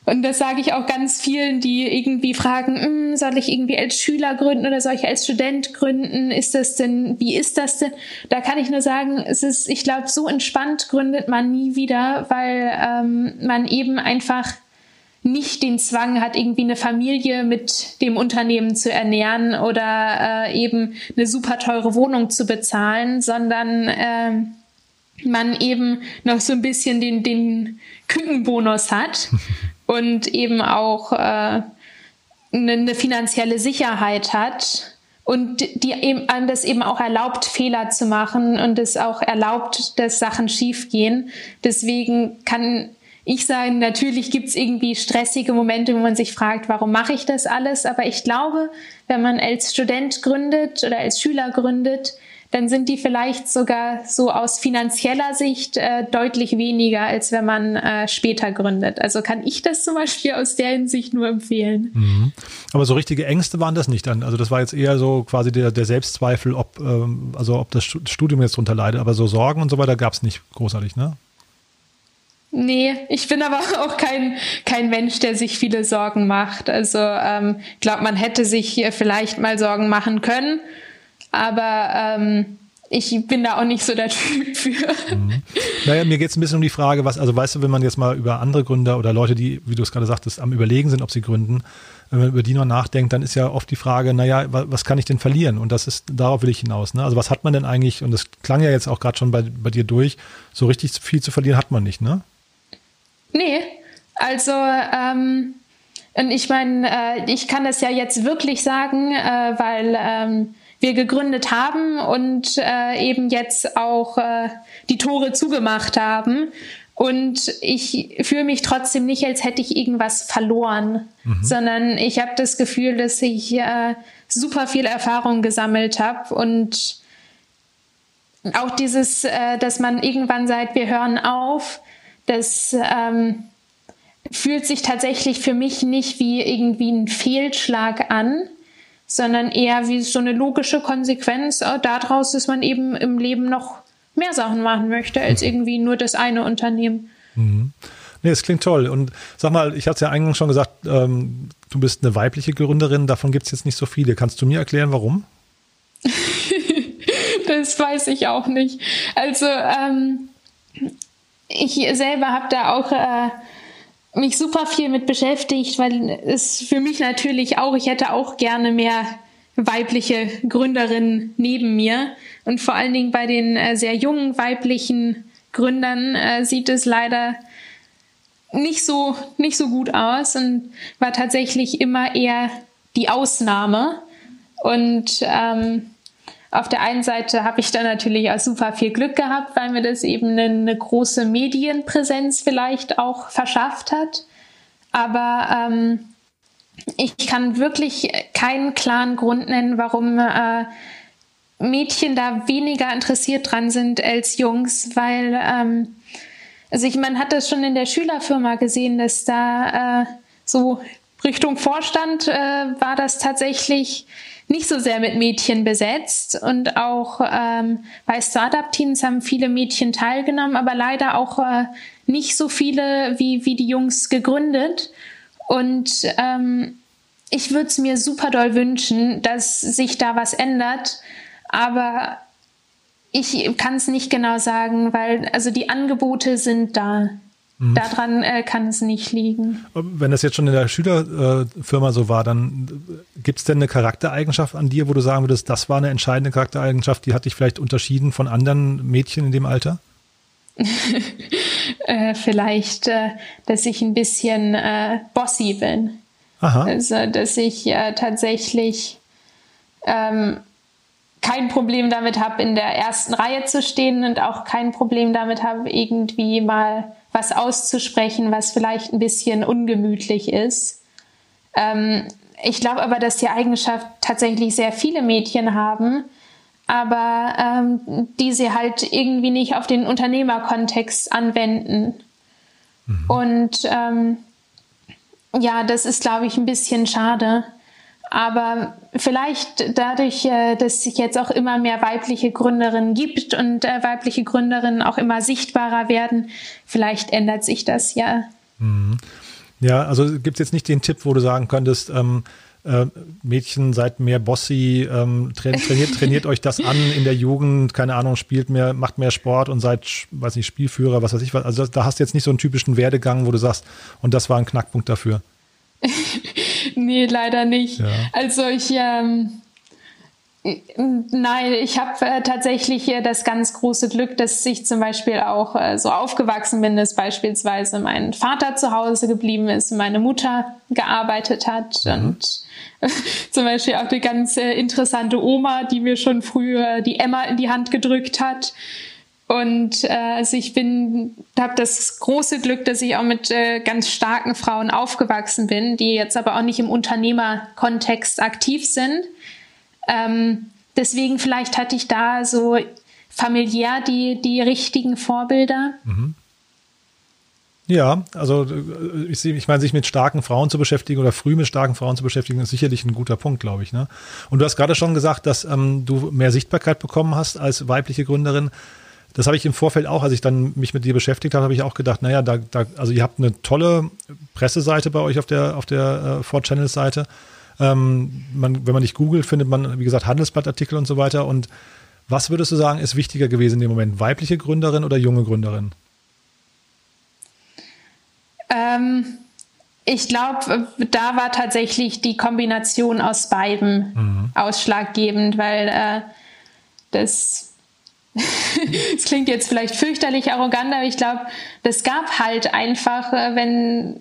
Und das sage ich auch ganz vielen, die irgendwie fragen, hm, soll ich irgendwie als Schüler gründen oder soll ich als Student gründen? Ist das denn, wie ist das denn? Da kann ich nur sagen, es ist, ich glaube, so entspannt gründet man nie wieder, weil ähm, man eben einfach nicht den Zwang hat, irgendwie eine Familie mit dem Unternehmen zu ernähren oder äh, eben eine super teure Wohnung zu bezahlen, sondern äh, man eben noch so ein bisschen den, den Kükenbonus hat und eben auch äh, eine, eine finanzielle Sicherheit hat und die eben das eben auch erlaubt, Fehler zu machen und es auch erlaubt, dass Sachen schiefgehen. Deswegen kann ich sagen, natürlich gibt's irgendwie stressige Momente, wo man sich fragt, warum mache ich das alles? Aber ich glaube, wenn man als Student gründet oder als Schüler gründet, dann sind die vielleicht sogar so aus finanzieller Sicht äh, deutlich weniger, als wenn man äh, später gründet. Also kann ich das zum Beispiel aus der Hinsicht nur empfehlen. Mhm. Aber so richtige Ängste waren das nicht dann. Also das war jetzt eher so quasi der, der Selbstzweifel, ob, ähm, also ob das Studium jetzt drunter leidet. Aber so Sorgen und so weiter gab es nicht großartig, ne? Nee, ich bin aber auch kein, kein Mensch, der sich viele Sorgen macht. Also ähm, ich glaube, man hätte sich hier vielleicht mal Sorgen machen können aber ähm, ich bin da auch nicht so der Typ für. Mhm. Naja, mir geht es ein bisschen um die Frage, was, also weißt du, wenn man jetzt mal über andere Gründer oder Leute, die, wie du es gerade sagtest, am Überlegen sind, ob sie gründen, wenn man über die noch nachdenkt, dann ist ja oft die Frage, naja, was kann ich denn verlieren? Und das ist, darauf will ich hinaus. Ne? Also was hat man denn eigentlich, und das klang ja jetzt auch gerade schon bei, bei dir durch, so richtig viel zu verlieren hat man nicht, ne? Nee, also ähm, und ich meine, äh, ich kann das ja jetzt wirklich sagen, äh, weil ähm, wir gegründet haben und äh, eben jetzt auch äh, die Tore zugemacht haben. Und ich fühle mich trotzdem nicht, als hätte ich irgendwas verloren, mhm. sondern ich habe das Gefühl, dass ich äh, super viel Erfahrung gesammelt habe und auch dieses, äh, dass man irgendwann sagt, wir hören auf, das ähm, fühlt sich tatsächlich für mich nicht wie irgendwie ein Fehlschlag an, sondern eher wie so eine logische Konsequenz äh, daraus, dass man eben im Leben noch mehr Sachen machen möchte, als mhm. irgendwie nur das eine Unternehmen. Mhm. Nee, es klingt toll. Und sag mal, ich hatte es ja eingangs schon gesagt, ähm, du bist eine weibliche Gründerin, davon gibt es jetzt nicht so viele. Kannst du mir erklären, warum? das weiß ich auch nicht. Also, ähm, ich selber habe da auch äh, mich super viel mit beschäftigt, weil es für mich natürlich auch, ich hätte auch gerne mehr weibliche Gründerinnen neben mir. Und vor allen Dingen bei den äh, sehr jungen weiblichen Gründern äh, sieht es leider nicht so, nicht so gut aus und war tatsächlich immer eher die Ausnahme. Und ähm, auf der einen Seite habe ich da natürlich auch super viel Glück gehabt, weil mir das eben eine, eine große Medienpräsenz vielleicht auch verschafft hat. Aber ähm, ich kann wirklich keinen klaren Grund nennen, warum äh, Mädchen da weniger interessiert dran sind als Jungs, weil ähm, also ich, man hat das schon in der Schülerfirma gesehen, dass da äh, so Richtung Vorstand äh, war das tatsächlich nicht so sehr mit Mädchen besetzt und auch ähm, bei Startup-Teams haben viele Mädchen teilgenommen, aber leider auch äh, nicht so viele wie, wie die Jungs gegründet. Und ähm, ich würde es mir super doll wünschen, dass sich da was ändert, aber ich kann es nicht genau sagen, weil also die Angebote sind da. Mhm. Daran äh, kann es nicht liegen. Wenn das jetzt schon in der Schülerfirma äh, so war, dann äh, gibt es denn eine Charaktereigenschaft an dir, wo du sagen würdest, das war eine entscheidende Charaktereigenschaft, die hat dich vielleicht unterschieden von anderen Mädchen in dem Alter? äh, vielleicht, äh, dass ich ein bisschen äh, bossy bin. Aha. Also, dass ich tatsächlich ähm, kein Problem damit habe, in der ersten Reihe zu stehen und auch kein Problem damit habe, irgendwie mal was auszusprechen, was vielleicht ein bisschen ungemütlich ist. Ähm, ich glaube aber, dass die Eigenschaft tatsächlich sehr viele Mädchen haben, aber ähm, die sie halt irgendwie nicht auf den Unternehmerkontext anwenden. Mhm. Und ähm, ja, das ist, glaube ich, ein bisschen schade. Aber vielleicht dadurch, äh, dass sich jetzt auch immer mehr weibliche Gründerinnen gibt und äh, weibliche Gründerinnen auch immer sichtbarer werden, vielleicht ändert sich das ja. Mhm. Ja, also gibt es jetzt nicht den Tipp, wo du sagen könntest, ähm, äh, Mädchen, seid mehr bossy, ähm, trainiert, trainiert euch das an in der Jugend, keine Ahnung, spielt mehr, macht mehr Sport und seid, weiß nicht, Spielführer, was weiß ich was. Also da hast du jetzt nicht so einen typischen Werdegang, wo du sagst, und das war ein Knackpunkt dafür. nee, leider nicht. Ja. Also ich, ähm, Nein, ich habe äh, tatsächlich äh, das ganz große Glück, dass ich zum Beispiel auch äh, so aufgewachsen bin, dass beispielsweise mein Vater zu Hause geblieben ist, meine Mutter gearbeitet hat mhm. und zum Beispiel auch eine ganz äh, interessante Oma, die mir schon früher die Emma in die Hand gedrückt hat. Und äh, also ich bin, habe das große Glück, dass ich auch mit äh, ganz starken Frauen aufgewachsen bin, die jetzt aber auch nicht im Unternehmerkontext aktiv sind ähm, deswegen vielleicht hatte ich da so familiär die, die richtigen Vorbilder. Mhm. Ja, also äh, ich, ich meine, sich mit starken Frauen zu beschäftigen oder früh mit starken Frauen zu beschäftigen, ist sicherlich ein guter Punkt, glaube ich. Ne? Und du hast gerade schon gesagt, dass ähm, du mehr Sichtbarkeit bekommen hast als weibliche Gründerin. Das habe ich im Vorfeld auch, als ich dann mich mit dir beschäftigt habe, habe ich auch gedacht, naja, da, da, also ihr habt eine tolle Presseseite bei euch auf der, auf der äh, Four Channels Seite. Ähm, man, wenn man nicht googelt, findet man, wie gesagt, Handelsblattartikel und so weiter. Und was würdest du sagen, ist wichtiger gewesen in dem Moment? Weibliche Gründerin oder junge Gründerin? Ähm, ich glaube, da war tatsächlich die Kombination aus beiden mhm. ausschlaggebend, weil äh, das es klingt jetzt vielleicht fürchterlich arrogant, aber ich glaube, das gab halt einfach, äh, wenn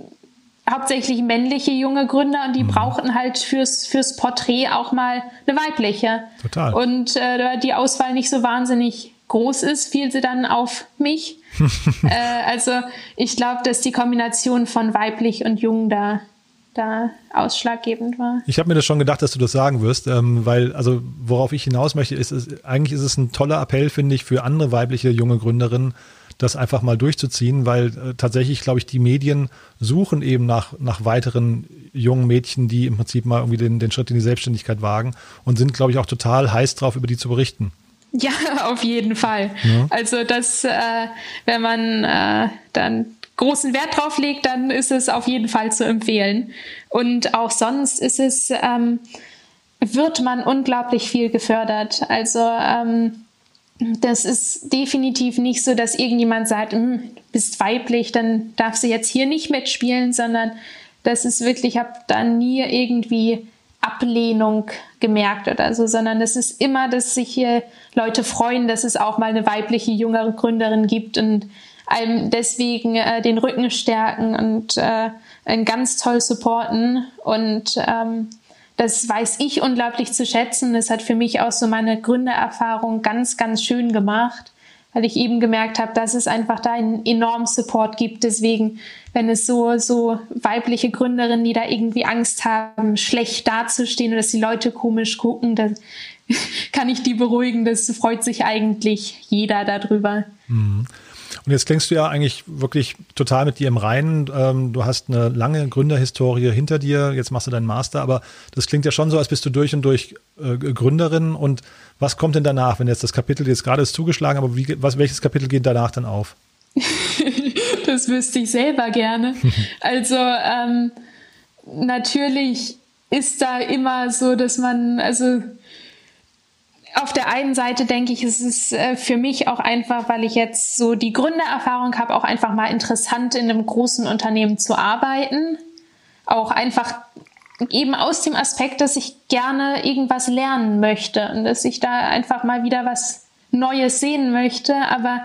hauptsächlich männliche junge Gründer und die mhm. brauchten halt fürs, fürs Porträt auch mal eine weibliche. Total. Und äh, die Auswahl nicht so wahnsinnig groß ist, fiel sie dann auf mich. äh, also ich glaube, dass die Kombination von weiblich und jung da da ausschlaggebend war. Ich habe mir das schon gedacht, dass du das sagen wirst, ähm, weil, also worauf ich hinaus möchte, ist, ist, eigentlich ist es ein toller Appell, finde ich, für andere weibliche junge Gründerinnen, das einfach mal durchzuziehen, weil äh, tatsächlich, glaube ich, die Medien suchen eben nach, nach weiteren jungen Mädchen, die im Prinzip mal irgendwie den, den Schritt in die Selbstständigkeit wagen und sind, glaube ich, auch total heiß drauf, über die zu berichten. Ja, auf jeden Fall. Ja. Also das, äh, wenn man äh, dann großen Wert drauf legt, dann ist es auf jeden Fall zu empfehlen. Und auch sonst ist es, ähm, wird man unglaublich viel gefördert. Also ähm, das ist definitiv nicht so, dass irgendjemand sagt, hm, du bist weiblich, dann darfst du jetzt hier nicht mitspielen, sondern das ist wirklich, ich habe da nie irgendwie Ablehnung gemerkt oder so, sondern es ist immer, dass sich hier Leute freuen, dass es auch mal eine weibliche, jüngere Gründerin gibt und einem deswegen äh, den Rücken stärken und äh, ganz toll supporten und ähm, das weiß ich unglaublich zu schätzen. Das hat für mich auch so meine Gründererfahrung ganz, ganz schön gemacht, weil ich eben gemerkt habe, dass es einfach da einen enormen Support gibt. Deswegen, wenn es so, so weibliche Gründerinnen, die da irgendwie Angst haben, schlecht dazustehen oder dass die Leute komisch gucken, dann kann ich die beruhigen. Das freut sich eigentlich jeder darüber. Mhm. Und jetzt klingst du ja eigentlich wirklich total mit dir im Reinen. Ähm, du hast eine lange Gründerhistorie hinter dir. Jetzt machst du deinen Master, aber das klingt ja schon so, als bist du durch und durch äh, Gründerin. Und was kommt denn danach, wenn jetzt das Kapitel jetzt gerade ist zugeschlagen, aber wie, was, welches Kapitel geht danach dann auf? das wüsste ich selber gerne. Also ähm, natürlich ist da immer so, dass man, also auf der einen Seite denke ich, es ist äh, für mich auch einfach, weil ich jetzt so die Gründererfahrung habe, auch einfach mal interessant in einem großen Unternehmen zu arbeiten. Auch einfach eben aus dem Aspekt, dass ich gerne irgendwas lernen möchte und dass ich da einfach mal wieder was Neues sehen möchte. Aber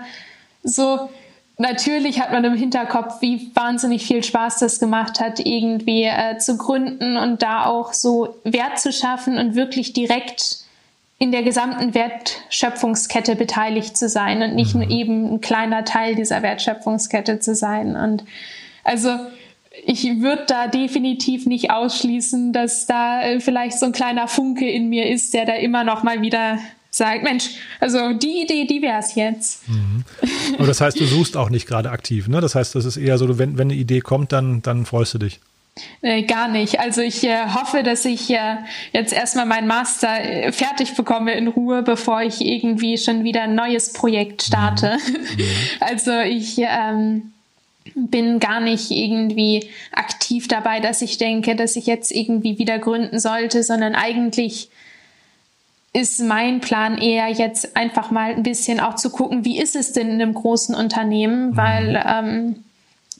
so natürlich hat man im Hinterkopf, wie wahnsinnig viel Spaß das gemacht hat, irgendwie äh, zu gründen und da auch so Wert zu schaffen und wirklich direkt in der gesamten Wertschöpfungskette beteiligt zu sein und nicht nur mhm. eben ein kleiner Teil dieser Wertschöpfungskette zu sein. Und also ich würde da definitiv nicht ausschließen, dass da äh, vielleicht so ein kleiner Funke in mir ist, der da immer noch mal wieder sagt, Mensch, also die Idee, die wäre es jetzt. Mhm. Aber das heißt, du suchst auch nicht gerade aktiv, ne? Das heißt, das ist eher so, wenn, wenn eine Idee kommt, dann, dann freust du dich. Äh, gar nicht. Also ich äh, hoffe, dass ich äh, jetzt erstmal meinen Master äh, fertig bekomme in Ruhe, bevor ich irgendwie schon wieder ein neues Projekt starte. Mhm. mhm. Also ich ähm, bin gar nicht irgendwie aktiv dabei, dass ich denke, dass ich jetzt irgendwie wieder gründen sollte, sondern eigentlich ist mein Plan eher jetzt einfach mal ein bisschen auch zu gucken, wie ist es denn in einem großen Unternehmen, mhm. weil ähm,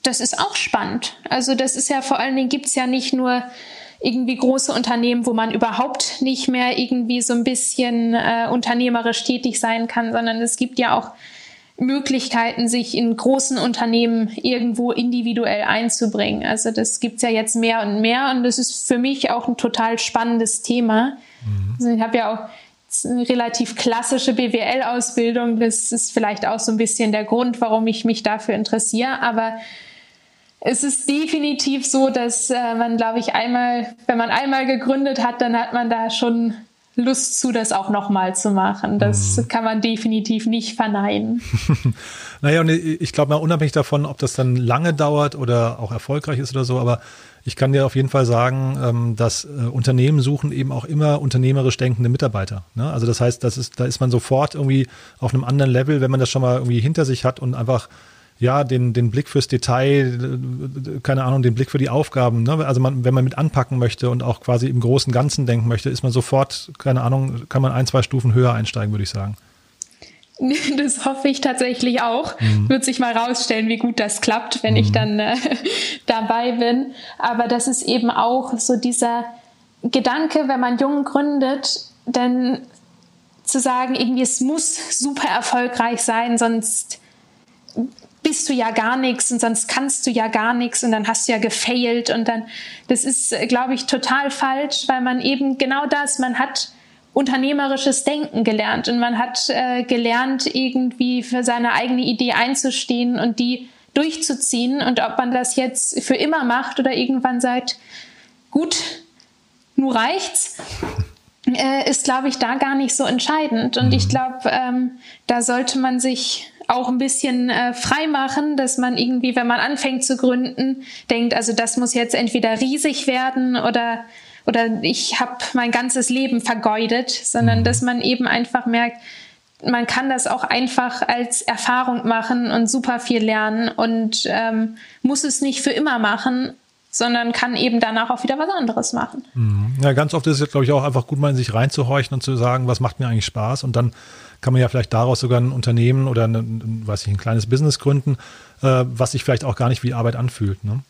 das ist auch spannend. Also das ist ja vor allen Dingen gibt's ja nicht nur irgendwie große Unternehmen, wo man überhaupt nicht mehr irgendwie so ein bisschen äh, unternehmerisch tätig sein kann, sondern es gibt ja auch Möglichkeiten, sich in großen Unternehmen irgendwo individuell einzubringen. Also das gibt's ja jetzt mehr und mehr und das ist für mich auch ein total spannendes Thema. Mhm. Also ich habe ja auch eine relativ klassische BWL-Ausbildung. Das ist vielleicht auch so ein bisschen der Grund, warum ich mich dafür interessiere. Aber es ist definitiv so, dass äh, man, glaube ich, einmal, wenn man einmal gegründet hat, dann hat man da schon Lust zu, das auch nochmal zu machen. Das mhm. kann man definitiv nicht verneinen. naja, und ich glaube mal, unabhängig davon, ob das dann lange dauert oder auch erfolgreich ist oder so, aber ich kann dir auf jeden Fall sagen, ähm, dass äh, Unternehmen suchen eben auch immer unternehmerisch denkende Mitarbeiter. Ne? Also das heißt, das ist, da ist man sofort irgendwie auf einem anderen Level, wenn man das schon mal irgendwie hinter sich hat und einfach ja, den, den Blick fürs Detail, äh, keine Ahnung, den Blick für die Aufgaben. Ne? Also man, wenn man mit anpacken möchte und auch quasi im großen Ganzen denken möchte, ist man sofort, keine Ahnung, kann man ein, zwei Stufen höher einsteigen, würde ich sagen. Das hoffe ich tatsächlich auch. Mhm. Wird sich mal rausstellen, wie gut das klappt, wenn mhm. ich dann äh, dabei bin. Aber das ist eben auch so dieser Gedanke, wenn man jung gründet, dann zu sagen, irgendwie es muss super erfolgreich sein, sonst bist du ja gar nichts und sonst kannst du ja gar nichts und dann hast du ja gefailt und dann, das ist, glaube ich, total falsch, weil man eben genau das, man hat unternehmerisches Denken gelernt und man hat äh, gelernt, irgendwie für seine eigene Idee einzustehen und die durchzuziehen und ob man das jetzt für immer macht oder irgendwann sagt, gut, nur reicht's, äh, ist, glaube ich, da gar nicht so entscheidend. Und ich mhm. glaube, ähm, da sollte man sich auch ein bisschen äh, frei machen, dass man irgendwie, wenn man anfängt zu gründen, denkt, also das muss jetzt entweder riesig werden oder oder ich habe mein ganzes Leben vergeudet, sondern mhm. dass man eben einfach merkt, man kann das auch einfach als Erfahrung machen und super viel lernen und ähm, muss es nicht für immer machen, sondern kann eben danach auch wieder was anderes machen. Mhm. Ja, ganz oft ist es, glaube ich, auch einfach gut, mal in sich reinzuhorchen und zu sagen, was macht mir eigentlich Spaß und dann kann man ja vielleicht daraus sogar ein Unternehmen oder ein, weiß ich, ein kleines Business gründen, äh, was sich vielleicht auch gar nicht wie Arbeit anfühlt. Ne?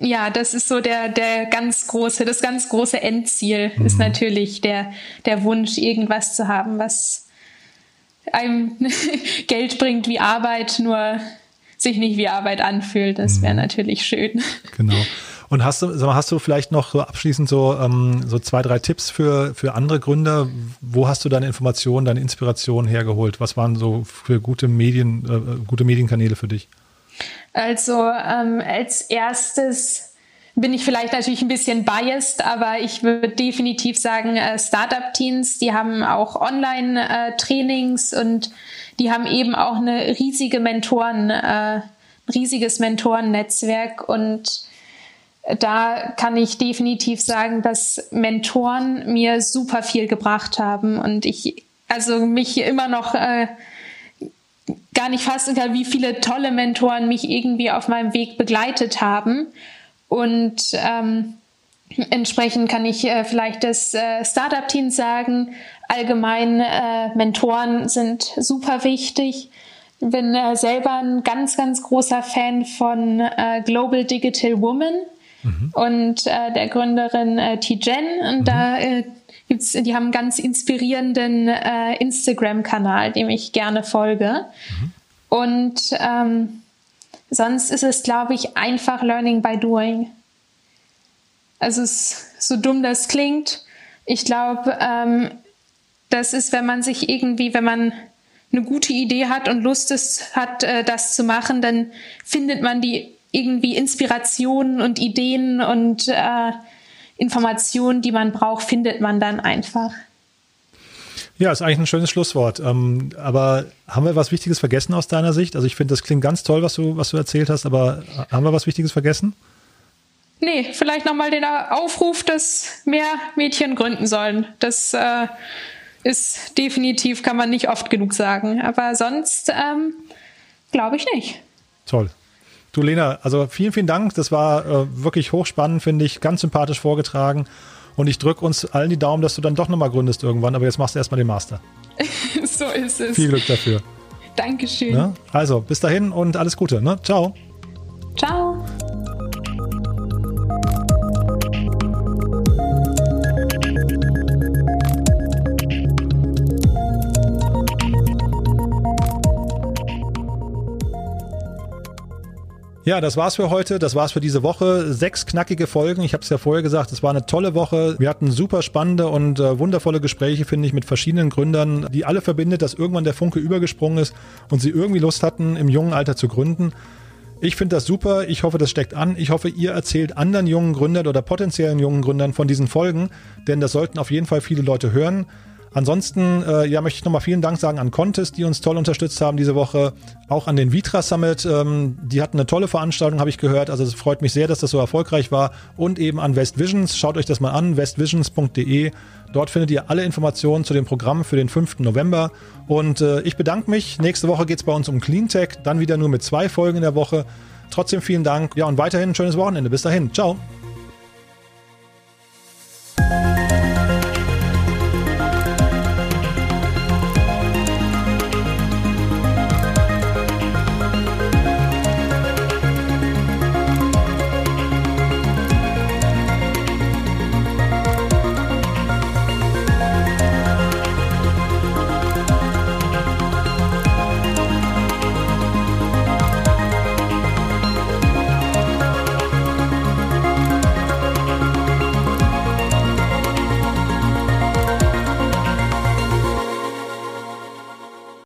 Ja, das ist so der, der ganz große, das ganz große Endziel mhm. ist natürlich der, der Wunsch, irgendwas zu haben, was einem Geld bringt wie Arbeit, nur sich nicht wie Arbeit anfühlt. Das wäre mhm. natürlich schön. Genau. Und hast du, mal, hast du vielleicht noch so abschließend so, ähm, so zwei, drei Tipps für, für andere Gründer? Wo hast du deine Informationen, deine Inspiration hergeholt? Was waren so für gute Medien, äh, gute Medienkanäle für dich? Also ähm, als erstes bin ich vielleicht natürlich ein bisschen biased, aber ich würde definitiv sagen, äh, Startup-Teams, die haben auch Online-Trainings äh, und die haben eben auch eine riesige Mentoren, äh, riesiges Mentorennetzwerk und da kann ich definitiv sagen, dass Mentoren mir super viel gebracht haben und ich also mich immer noch äh, gar nicht fassen kann, wie viele tolle Mentoren mich irgendwie auf meinem Weg begleitet haben. Und ähm, entsprechend kann ich äh, vielleicht das äh, Startup-Team sagen. Allgemein äh, Mentoren sind super wichtig. Bin äh, selber ein ganz, ganz großer Fan von äh, Global Digital Woman mhm. und äh, der Gründerin äh, T-Jen. Und mhm. da äh, gibt's, die haben einen ganz inspirierenden äh, Instagram-Kanal, dem ich gerne folge. Mhm. Und ähm, sonst ist es, glaube ich, einfach Learning by Doing. Also es so dumm das klingt. Ich glaube, ähm, das ist, wenn man sich irgendwie, wenn man eine gute Idee hat und Lust ist, hat, äh, das zu machen, dann findet man die irgendwie Inspirationen und Ideen und äh, Informationen, die man braucht, findet man dann einfach. Ja, ist eigentlich ein schönes Schlusswort. Ähm, aber haben wir was Wichtiges vergessen aus deiner Sicht? Also ich finde, das klingt ganz toll, was du, was du erzählt hast, aber haben wir was Wichtiges vergessen? Nee, vielleicht nochmal den Aufruf, dass mehr Mädchen gründen sollen. Das äh, ist definitiv, kann man nicht oft genug sagen. Aber sonst ähm, glaube ich nicht. Toll. Du Lena, also vielen, vielen Dank. Das war äh, wirklich hochspannend, finde ich, ganz sympathisch vorgetragen. Und ich drücke uns allen die Daumen, dass du dann doch nochmal gründest irgendwann. Aber jetzt machst du erstmal den Master. so ist es. Viel Glück dafür. Dankeschön. Ne? Also, bis dahin und alles Gute. Ne? Ciao. Ciao. Ja, das war's für heute. Das war's für diese Woche. Sechs knackige Folgen. Ich habe es ja vorher gesagt, es war eine tolle Woche. Wir hatten super spannende und äh, wundervolle Gespräche, finde ich, mit verschiedenen Gründern, die alle verbindet, dass irgendwann der Funke übergesprungen ist und sie irgendwie Lust hatten, im jungen Alter zu gründen. Ich finde das super. Ich hoffe, das steckt an. Ich hoffe, ihr erzählt anderen jungen Gründern oder potenziellen jungen Gründern von diesen Folgen, denn das sollten auf jeden Fall viele Leute hören. Ansonsten äh, ja, möchte ich nochmal vielen Dank sagen an Contest, die uns toll unterstützt haben diese Woche. Auch an den Vitra Summit. Ähm, die hatten eine tolle Veranstaltung, habe ich gehört. Also es freut mich sehr, dass das so erfolgreich war. Und eben an West Visions. Schaut euch das mal an, westvisions.de. Dort findet ihr alle Informationen zu dem Programm für den 5. November. Und äh, ich bedanke mich. Nächste Woche geht es bei uns um Cleantech. Dann wieder nur mit zwei Folgen in der Woche. Trotzdem vielen Dank. Ja, und weiterhin ein schönes Wochenende. Bis dahin. Ciao.